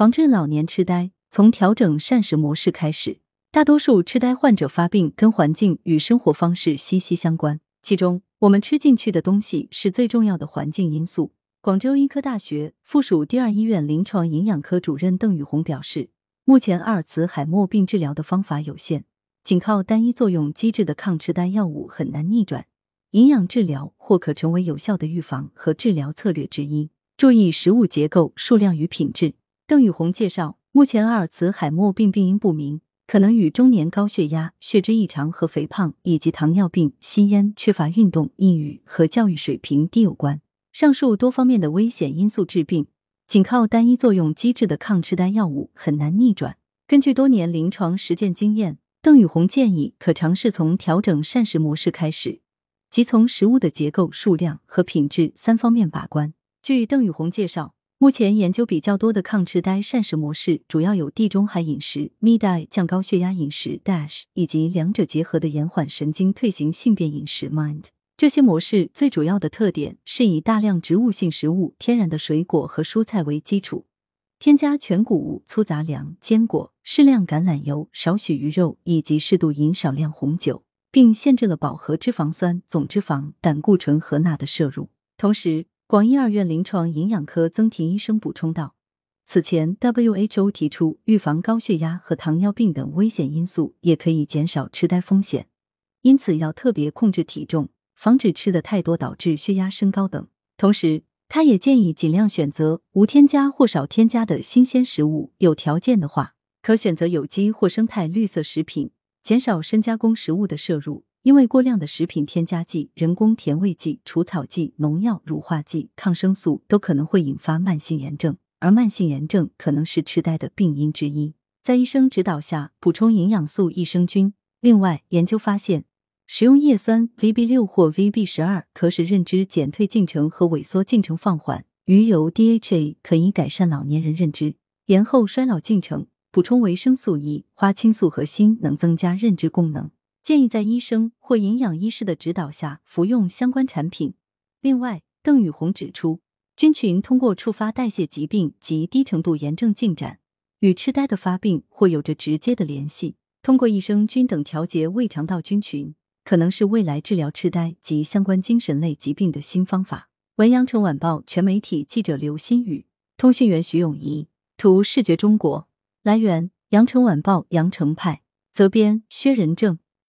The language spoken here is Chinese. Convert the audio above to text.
防治老年痴呆，从调整膳食模式开始。大多数痴呆患者发病跟环境与生活方式息息相关，其中我们吃进去的东西是最重要的环境因素。广州医科大学附属第二医院临床营养科主任邓宇红表示，目前阿尔茨海默病治疗的方法有限，仅靠单一作用机制的抗痴呆药物很难逆转，营养治疗或可成为有效的预防和治疗策略之一。注意食物结构、数量与品质。邓宇红介绍，目前阿尔茨海默病病因不明，可能与中年高血压、血脂异常和肥胖，以及糖尿病、吸烟、缺乏运动、抑郁和教育水平低有关。上述多方面的危险因素致病，仅靠单一作用机制的抗痴呆药物很难逆转。根据多年临床实践经验，邓宇红建议可尝试从调整膳食模式开始，即从食物的结构、数量和品质三方面把关。据邓宇红介绍，目前研究比较多的抗痴呆膳食模式主要有地中海饮食、m i d i 降高血压饮食、DASH 以及两者结合的延缓神经退行性变饮食 MIND。这些模式最主要的特点是以大量植物性食物、天然的水果和蔬菜为基础，添加全谷物、粗杂粮、坚果，适量橄榄油，少许鱼肉，以及适度饮少量红酒，并限制了饱和脂肪酸、总脂肪、胆固醇和钠的摄入。同时，广医二院临床营养科曾婷医生补充道，此前 WHO 提出，预防高血压和糖尿病等危险因素，也可以减少痴呆风险，因此要特别控制体重，防止吃的太多导致血压升高等。同时，他也建议尽量选择无添加或少添加的新鲜食物，有条件的话，可选择有机或生态绿色食品，减少深加工食物的摄入。因为过量的食品添加剂、人工甜味剂、除草剂、农药、乳化剂、抗生素都可能会引发慢性炎症，而慢性炎症可能是痴呆的病因之一。在医生指导下补充营养素益生菌。另外，研究发现，食用叶酸 VB 六或 VB 十二可使认知减退进程和萎缩进程放缓；鱼油 DHA 可以改善老年人认知延后衰老进程；补充维生素 E、花青素和锌能增加认知功能。建议在医生或营养医师的指导下服用相关产品。另外，邓宇红指出，菌群通过触发代谢疾病及低程度炎症进展，与痴呆的发病或有着直接的联系。通过益生菌等调节胃肠道菌群，可能是未来治疗痴呆及相关精神类疾病的新方法。文阳城晚报全媒体记者刘新宇，通讯员徐永怡，图视觉中国。来源：羊城晚报羊城派，责编：薛仁正。